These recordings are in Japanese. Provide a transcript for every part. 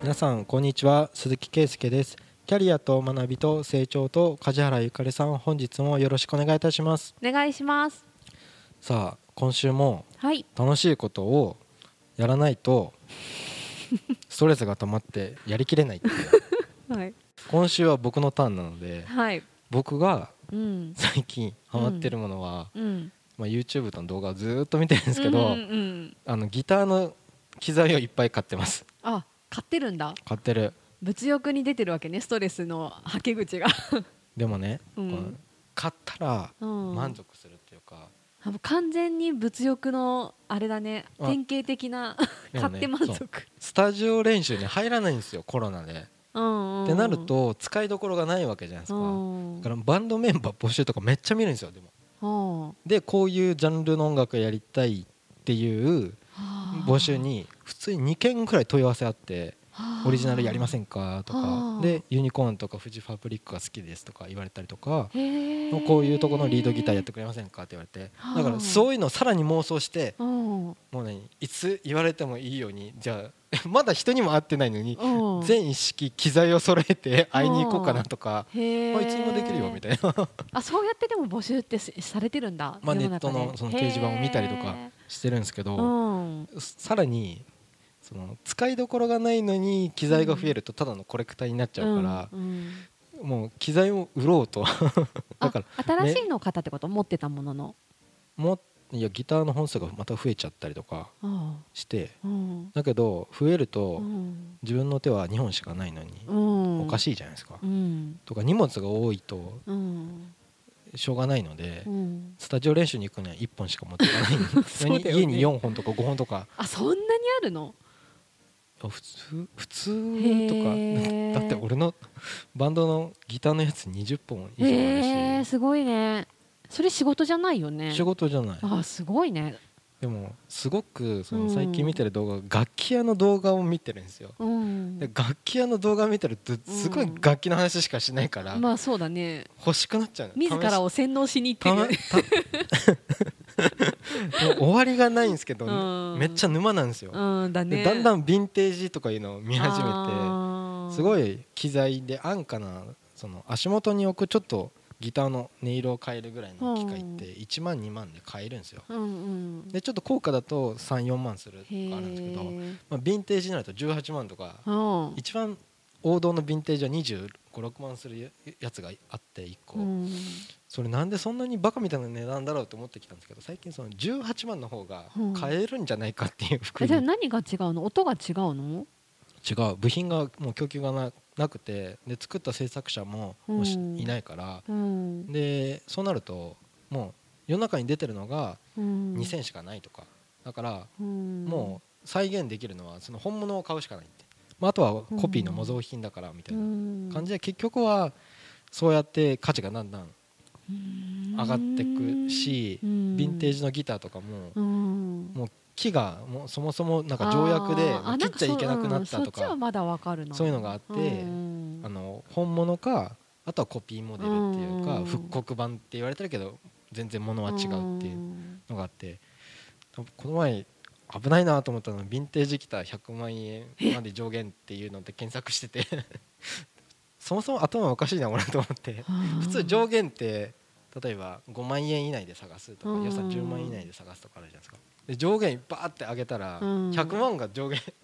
皆さんこんにちは。鈴木圭介です。キャリアと学びと成長と梶原ゆかりさん本日もよろしくお願いいたします。お願いします。さあ今週もはい。楽しいことをやらないと ストレスが溜まってやりきれないっていう。はい。今週は僕のターンなのではい。僕がうん。最近ハマってるものは、うん。まあ、YouTube の動画をずーっと見てるんですけど、うんうんうん。あのギターの機材をいっぱい買ってます。あ買ってるんだ。買ってる。物欲に出てるわけねストレスのはけ口が、でもね、うん。買ったらうん、満足するっていうか、う完全に物欲のあれだね。あ。典型的な 買って満足。スタジオ練習に入らないんですよコロナで。ってなると使いどころがないわけじゃないですか。うん。だからバンドメンバー募集とかめっちゃ見るんですよでも。うん。でこういうジャンルの音楽やりたいっていう募集に普通に2件くらい問い合わせあってオリジナルやりませんんかとはか。あでユニコーンとかフジファブリックが好きですとか言われたりとかこういうとこのリードギターやってくれませんかって言われて。はあだからそういうのをさらに妄想してうん。もうねいつ言われてもいいようにじゃあ まだ人にも会ってないのにうん。全一式機材を揃えて会いに行こうかなとかへー。あいつにもできるよみたいな。あそうやってでも募集ってしされてるんだ。まあネットのその掲示板を見たりとか。へしてるんですけーどうん。さらにその使いどころがないのに機材が増えるとただのコレクターになっちゃうからうんうん。もう機材を売ろうと。だからあ新しいのを買ってこと持ってたものの？もういやギターの本数がまた増えちゃったりとかあしてあうん。だけど増えるとうん。自分の手は2本しかないのにうん。おかしいじゃないですか。うん。とか荷物が多いとうんしょうがないのでうん。スタジオ練習に行くには1本しか持っていかない ね。家に4本とか5本とか。あそんなにあるの？あ普通普通とか。だって俺のバンドのギターのやつ20本以上あるし。すごいね。それ仕事じゃないよね。仕事じゃない。あすごいねでもすごくそのうん。最近見てる動画楽器屋の動画を見てるんですよ。うん。で楽器屋の動画見てるとすごい楽器の話しかしないからまあそうだね。欲しくなっちゃうの。自らを洗脳しに行ってる。終わりがないんですけどうん。めっちゃ沼なんですよ。うんだね。でだんだんヴィンテージとかいうのを見始めめてすごいい機材で安価なその足元に置くちょっとギターの音色を変えるぐらいの機械って1万2万で買えるんですよ。うんうん。でちょっと高価だと34万するとかへあるんですけど、えまあ、ヴィンテージになると18万とかうん。一番王道のヴィンテージは256万するやつがあって1個、うん。それなんでそんなにバカみたいな値段だろうと思ってきたんですけど最近その18万の方が買えるんじゃないかっていう服に、えじゃあ何が違うの？音が違うの？違う。部品がもう供給がななくてで作った制作者ももいないから、うん。でそうなるともう世の中に出てるのがうん。2000しかないとか。だからうん。もう再現できるのはその本物を買うしかないって、まあ、あとはコピーの模造品だからみたいな感じで結局はそうやって価値がだんだん上がってくしヴヴィンテージのギターとかもうん。もう木がもうそもそもなんか条約で切っちゃいけなくなったとかそういうのがあってうんあの本物かあとはコピーモデルっていうかうん。復刻版って言われてるけど全然物は違うっていうのがあってこの前危ないなと思ったのはヴィンテージギター100万円まで上限っていうので検索してて そもそも頭おかしいな俺と思って。普通上限って例えば5万円以内で探すとかうん。予算10万円以内で探すとかあるじゃないですか。で上限バーって上げたらうん。100万が上限だったん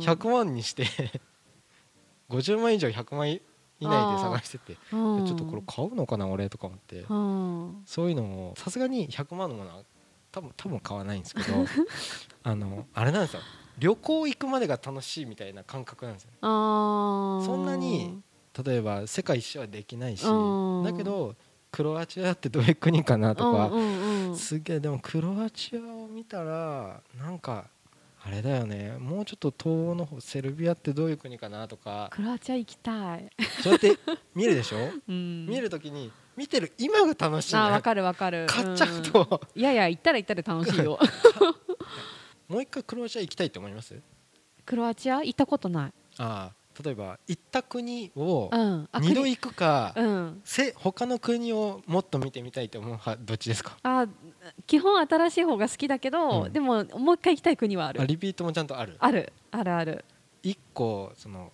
100万にして 50万以上100万以内で探しててちょっとこれ買うのかな俺とか思って。うん。そういうのをさすがに100万のものは多分多分買わないんですけど あのあれなんですよ。旅行行くまでが楽しいみたいな感覚なんですよそんなに例えば世界一周はできないしうん。だけどクロアチアってどういう国かなとかすげえでもクロアチアを見たらなんかあれだよね。もうちょっと東欧の方セルビアってどういう国かなとか。クロアチア行きたい、そうやって見るでしょ？うん。見るときに見てる今が楽しいわかるわかる。買っちゃううんと。いやいや行ったら行ったら楽しいよ。もう一回クロアチア行きたいって思います？クロアチア？行ったことない。ああ例えば行った国をうん。あ二度国行くか、うん。せ他の国をもっと見てみたいと思う派どっちですか？あ基本新しい方が好きだけど、うん。でももう一回行きたい国はある。あリピートもちゃんとある。ある。あるある。一個その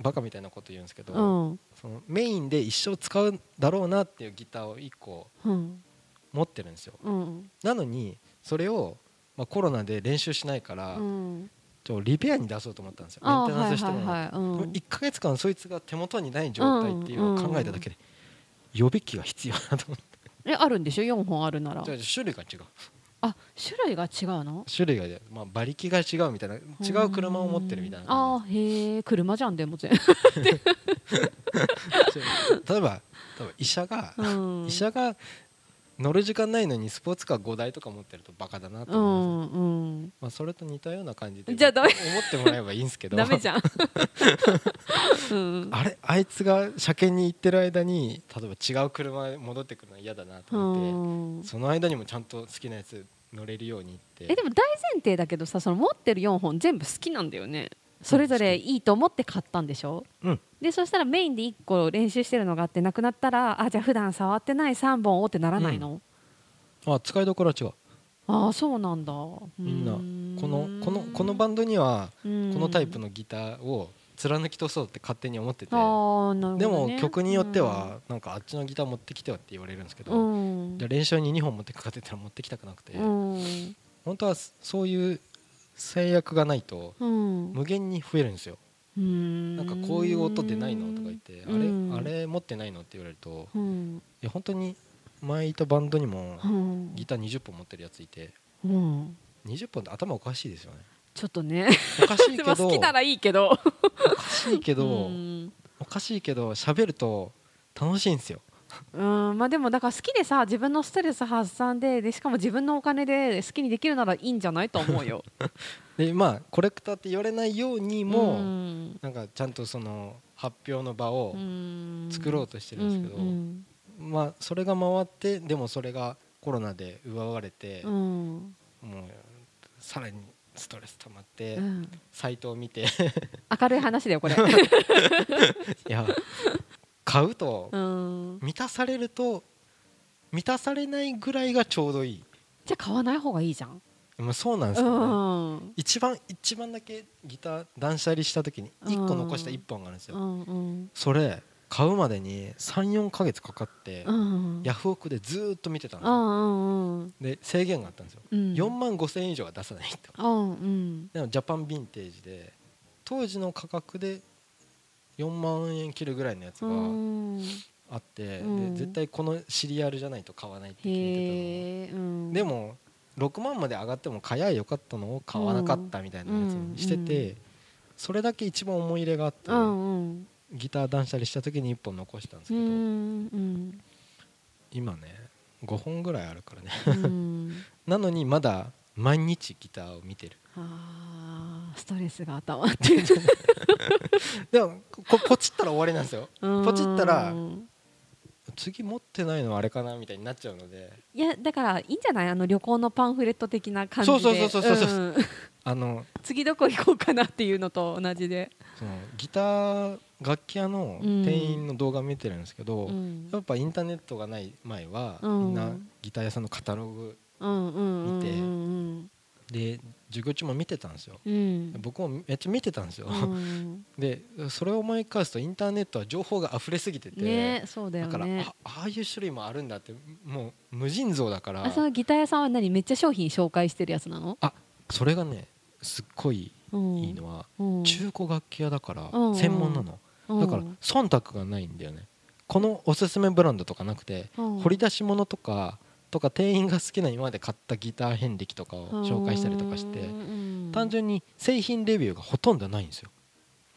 バカみたいなこと言うんですけど、うん。そのメインで一生使うだろうなっていうギターを一個うん。持ってるんですよ。うん。なのにそれを、まあ、コロナで練習しないから、うんちょリペアに出そうと思ったんですよ。メあンテナンスしても。らうはいはいはい。うん。1か月間そいつが手元にない状態っていうのを考えただけで予備機が必要だと思って。えあるんでしょ？4本あるなら。じゃあ種類が違う。あ種類が違うの？種類が、まあ、馬力が違うみたいな違う車を持ってるみたいな。あへえ車じゃんでも全じ 例えば例えば医者が、うん。医者が乗る時間ないのにスポーツカー5台とか持ってるとバカだなとう思います、んうん。まあ、それと似たような感じでじゃ思ってもらえばいいんですけど。ダメじゃん。うん。あれあいつが車検に行ってる間に例えば違う車で戻ってくるの嫌だなと思って、うん。その間にもちゃんと好きなやつ乗れるようにって。えでも大前提だけどさその持ってる4本全部好きなんだよねそれぞれいいと思って買ったんでしょ？うん。でそしたらメインで1個練習してるのがあってなくなったらあじゃあ普段触ってない3本をってならないの、あ使いどころは違う。ああそうなんだ。みんなこのこのこのバンドにはここのタイプのギターを貫き通そうって勝手に思ってて、あーなるほでも曲によってはなんかあっちのギター持ってきてよって言われるんですけど、うん。じゃあ練習に2本持ってくかってたら持ってきたくなくて、うん。本当はそういう制約がないとうん。無限に増えるんですよ、うん。なんかこういう音出ないのとか言って、うん。あれあれ持ってないのって言われるとうん。いや本当に前いたバンドにもうん。ギター20本持ってるやついてうん。20本って頭おかしいですよね。ちょっとね。おかしいけまあど 好きならいいけど。おかしいけど、うん。おかしいけど喋ると楽しいんですようんまあでもだから好きでさ自分のストレス発散ででしかも自分のお金で好きにできるならいいんじゃないと思うよ。でまあコレクターって言われないようにも、うん。なんかちゃんとその発表の場をうん。作ろうとしてるんですけど、うんまあそれが回ってでもそれがコロナで奪われて、うん。もうさらにストレス溜まって、うん。サイトを見て。明るい話だよこれ、いや買うとうん、満たされると満たされないぐらいがちょうどいい。じゃあ買わない方がいいじゃん、まあそうなんですうけど、ね。ん。一番一番だけギター断捨離した時に1個残した1本があるんですよ、それ買うまでに34ヶ月かかって、うん。ヤフオクでずーっと見てたんですで制限があったんですよ、うん。4万5千円以上は出さないと。でもジャパンヴィンテージで当時の価格で4万円切るぐらいのやつうがん。あって、うん。で絶対このシリアルじゃないと買わないって決めてへえ、うん、たのでも6万まで上がっても買やよかったのを買わなかったみたいなやつにしてて、うんそれだけ一番思い入れがあって、ギター断捨離した時に1本残したんですけど、今ね5本ぐらいあるからね。うん。なのにまだ毎日ギターを見てるストレスが溜まってる でもこポチったら終わりなんですよ。ポチったらうん次持ってないのあれかなみたいになっちゃうので。いやだからいいんじゃない？あの旅行のパンフレット的な感じで。そうそうそうそうそうそん。あの次どこ行こうかなっていうのと同じで、そのギター楽器屋の店員の動画見てるんですけど、うん。やっぱインターネットがない前は、うん。みんなギター屋さんのカタログ見てうん。で授業中も見てたんですよ、うん。僕もめっちゃ見てたんですよ、うん。でそれを思い返すとインターネットは情報が溢れすぎてて、ねだよだからねあああいう種類もあるんだってもう無尽蔵だから。あそのギター屋さんは何めっちゃ商品紹介してるやつなの、それがねすっごいうん、いいのは、うん。中古楽器屋だからうん。専門なの、うん。だから忖度がないんだよね。このおすすめブランドとかなくて、うん。掘り出し物とかとか店員が好きな今まで買ったギター遍歴とかを紹介したりとかしてうん。単純に製品レビューがほとんどないんですよ。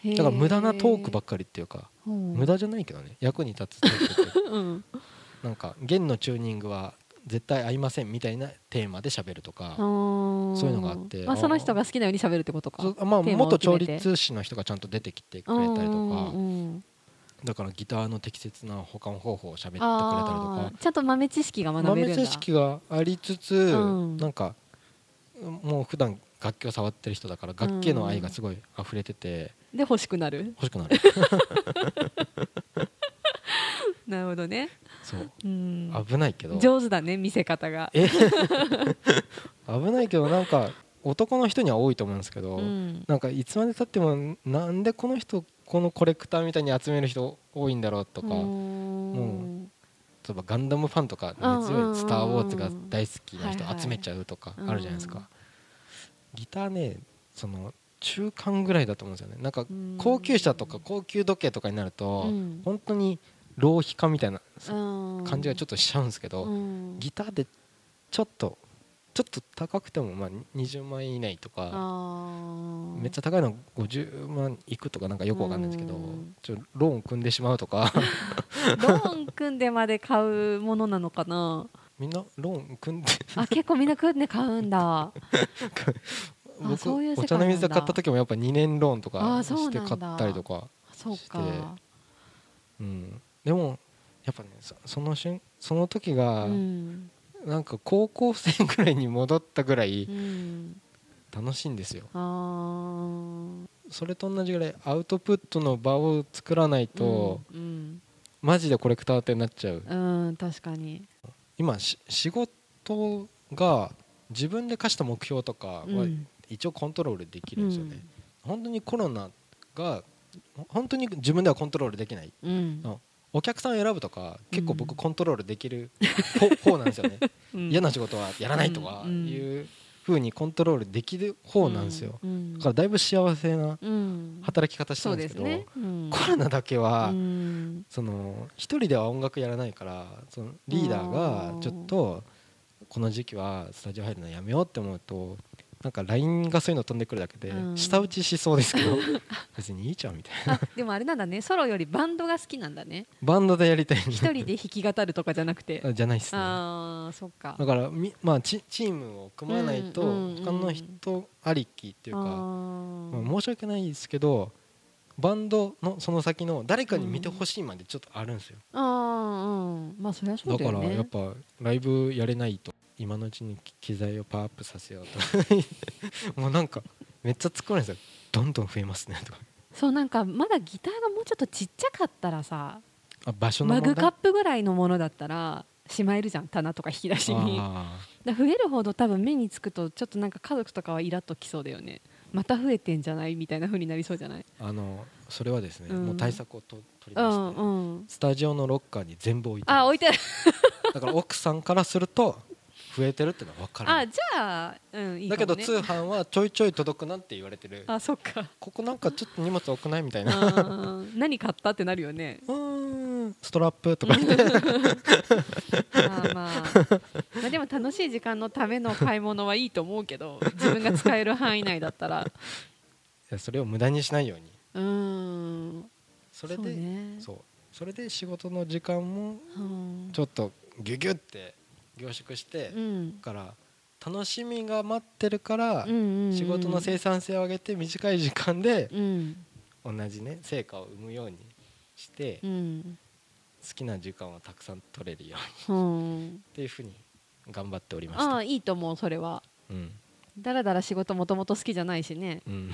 だから無駄なトークばっかりっていうかうん。無駄じゃないけどね役に立つトークって。うん。なんか弦のチューニングは絶対合いませんみたいなテーマで喋るとかそそういうのがあってまあ、その人が好きなように喋るってことか。まあ元調律師の人がちゃんと出てきてくれたりとか。うんだからギターの適切な保管方法を喋ってくれたりとか。ちゃんと豆知識が学べるんだ。豆知識がありつつ、うん。なんかもう普段楽器を触ってる人だから楽器への愛がすごい溢れてて、で欲しくなる。欲しくなる。なるほどね。そう。うん。危ないけど。上手だね見せ方が。え？危ないけどなんか男の人には多いと思うんですけど、うん。なんかいつまでたってもなんでこの人このコレクターみたいに集める人多いんだろうとか、も例えばガンダムファンとか根強い「スター・ウォーズ」が大好きな人集めちゃうとかうん。あるじゃないですか、ギターねその中間ぐらいだと思うんですよね。なんかうん。高級車とか高級時計とかになると、うん。本当に浪費家みたいな感感じがちょっとしちゃうんですけど、うん。ギターでちょっとちょっと高くてもまあ20万円以内とかあめっちゃ高いのは50万いくとかなんかよくわかんないんですけどうん。ちょローン組んでしまうとか。ローン組んでまで買うものなのかな？みんなローン組んで。あ結構みんな組んで買うんだ。僕そういうお茶の水買った時もやっぱ2年ローンとあかして買ったりとか、そうか。うん、でもやっぱねそその瞬その時がうんなんか高校生ぐらいに戻ったぐらいうん楽しいんですよ。それと同じぐらいアウトプットの場を作らないと、うんマジでコレクターってなっちゃう。うん、うん確かに。今し仕事が自分で課した目標とかはうん。一応コントロールできるんですよね、本当にコロナが本当に自分ではコントロールできない。うん。あお客さん選ぶとか結構うん。僕コントロールできる 方方なんですよね。うん。嫌な仕事はやらないとかいう風にコントロールできる方なんですよ。うん。だからだいぶ幸せなうん。働き方してるんでけどですすね、うん。コロナだけはうん。その一人では音楽やらないからそのリーダーがちょっとこの時期はスタジオ入るのやめようって思うとなんか LINE がそういうの飛んでくるだけでうん。舌打ちしそうですけど 別にいいじゃんみたいな。あでもあれなんだね。ソロよりバンドが好きなんだね。バンドでやりたい一人で弾き語るとかじゃなくて。あじゃないっすね。ああそっか。だからみ、まあ、チチームを組まないと他の人ありきっていうか、あまーあ、申し訳ないですけどバンドのその先の誰かに見てほしいまでちょっとあるんですよ、うんまあそりゃそうだかだよねらやっぱライブやれないと今のうちに機材をパワーアップさせようと。もうなんかめっちゃ突っ込んでるんですよどんどん増えますねとか。そうなんかまだギターがもうちょっとちっちゃかったらさあ場所のマグカップぐらいのものだったらしまえるじゃん棚とか引き出しに。あだ増えるほど多分目につくとちょっとなんか家族とかはイラッときそうだよねまた増えてんじゃない？みたいな風になりそうじゃない？ーあのそれはですね、うん。もう対策をと取りうまして、んうん。スタジオのロッカーに全部置いてあ置いて だから奥さんからすると増えてるってのは分かる。あじゃあうんいいね、だけど通販はちょいちょい届くなって言われてる。あそっか。ここなんかちょっと荷物多くないみたいな。うん何買ったってなるよね。うーん。ストラップとか。ま あまあ。まあでも楽しい時間のための買い物はいいと思うけど自分が使える範囲内だったら。いやそれを無駄にしないように。うーん。それでそうね。そう。それで仕事の時間もうん。ちょっとギュギュって凝縮して、うん。だから楽しみが待ってるから、仕事の生産性を上げて短い時間でうん。同じね成果を生むようにして、うん。好きな時間をたくさん取れるようにっうん。ていうふうに頑張っておりました。ああいいと思うそれは。うん。だらだら仕事もともと好きじゃないしね。うん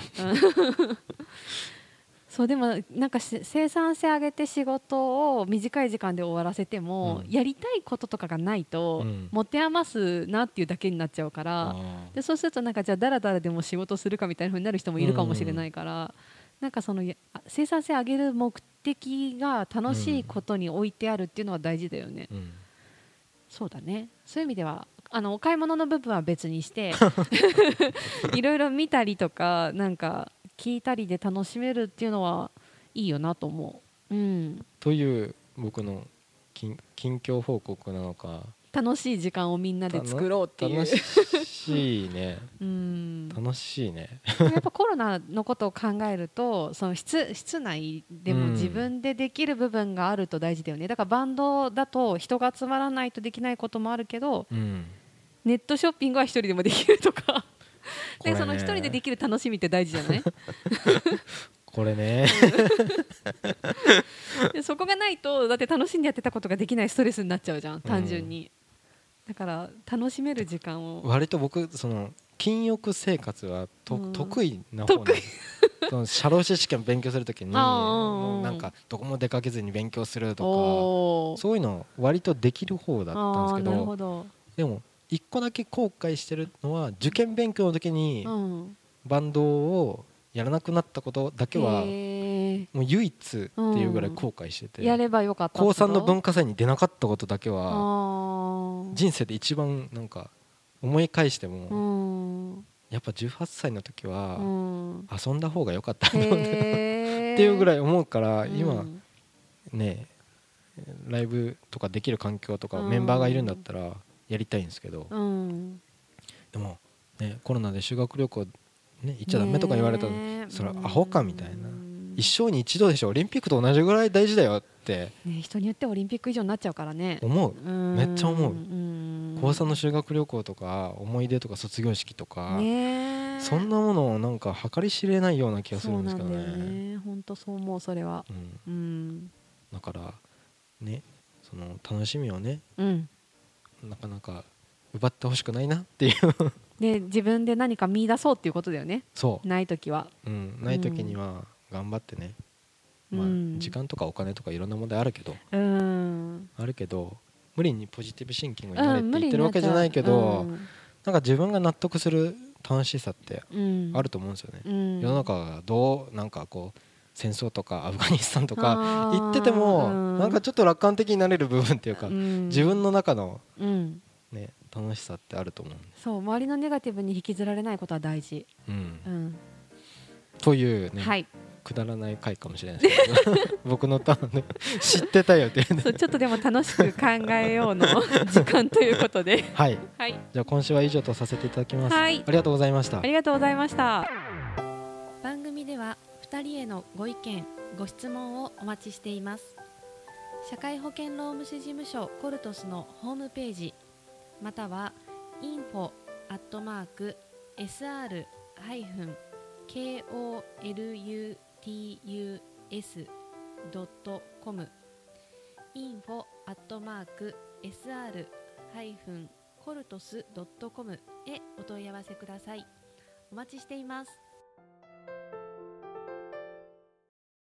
そうでもなんかし生産性上げて仕事を短い時間で終わらせても、うん。やりたいこととかがないと、うん。持て余すなっていうだけになっちゃうからあでそうするとなんかじゃあだらだらでも仕事するかみたいな風になる人もいるかもしれないから、なんかその生産性上げる目的が楽しいことに置いてあるっていうのは大事だよね、ーうん。そうだね。そういう意味ではあのお買い物の部分は別にして いろいろ見たりとかなんか聞いたりで楽しめるっていうのはいいよなと思う、うん、という僕の近近況報告なのか。楽しい時間をみんなで作ろうっていう。楽しいね。うん。楽しいね。やっぱコロナのことを考えるとその室室内でもうん。自分でできる部分があると大事だよね。だからバンドだと人が集まらないとできないこともあるけどうん。ネットショッピングは一人でもできるとかでその一人でできる楽しみって大事じゃない？これね。でそこがないとだって楽しんでやってたことができないストレスになっちゃうじゃん単純に、だから楽しめる時間を。割と僕その禁欲生活はと、うん。得意な方な その社労士試験勉強するときになんかどこも出かけずに勉強するとかそういうの割とできる方だったんですけど、でも一個だけ後悔してるのは受験勉強の時にうん、バンドをやらなくなったことだけはもう唯一っていうぐらい後悔してて。やればよかった高3の文化化祭に出なかったことだけは人生で一番なんか思い返してうもん。やっぱ18歳の時うはん。遊んだ方が良かったな ってへいうぐらいい思うから今うん。ねライブとかできる環境とかうん。メンバーがいるんだったらやりたいんですけど。うん。でもねコロナで修学旅行ね行っちゃダメとか言われたのねそれアホかみたいな。うん。一生に一度でしょ。オリンピックと同じぐらい大事だよって。ね人によってはオリンピック以上になっちゃうからね。思う。めっちゃ思う。うん。高3の修学旅行とか思い出とか卒業式とかねそんなものをなんか計り知れないような気がするんですけどね。ね。本当そう思うそれは。うん。うん。だからねその楽しみをねうんなかなか奪ってほしくないなっていう。で自分で何か見出そうっていうことだよね。そない時は。う、うん、ない時には頑張ってね、まあうん時間とかお金とかいろんな問題あるけど。うん。あるけど無理にポジティブシンキングになれって言ってるわけじゃないけど、う。ん。なんか自分が納得する楽しさってうん。あると思うんですよね、うん。世の中がどうなんかこう戦争とか アフガニスタンとかあー。言ってても、うん。なんかちょっと楽観的になれる部分っていうか、うん。自分の中の、うん。ね、楽しさってあると思うそう周りのネガティブに引きずられないことは大事。うん。うん。というね、はい。くだらない回かもしれないですけど。僕のターンで 知ってたよっていうね。そうちょっとでも楽しく考えようの時間ということで。はい。はい。じゃあ今週は以上とさせていただきます、はい。ありがとうございました。ありがとうございました。番組では2人へのご意見ご質問をお待ちしています社会保険労務士事務所コルトスのホームページまたは info アットマーク sr ハイフン kolutus ドットコム info アットマーク sr ハイフンコルトスドットコムへお問い合わせください。お待ちしています。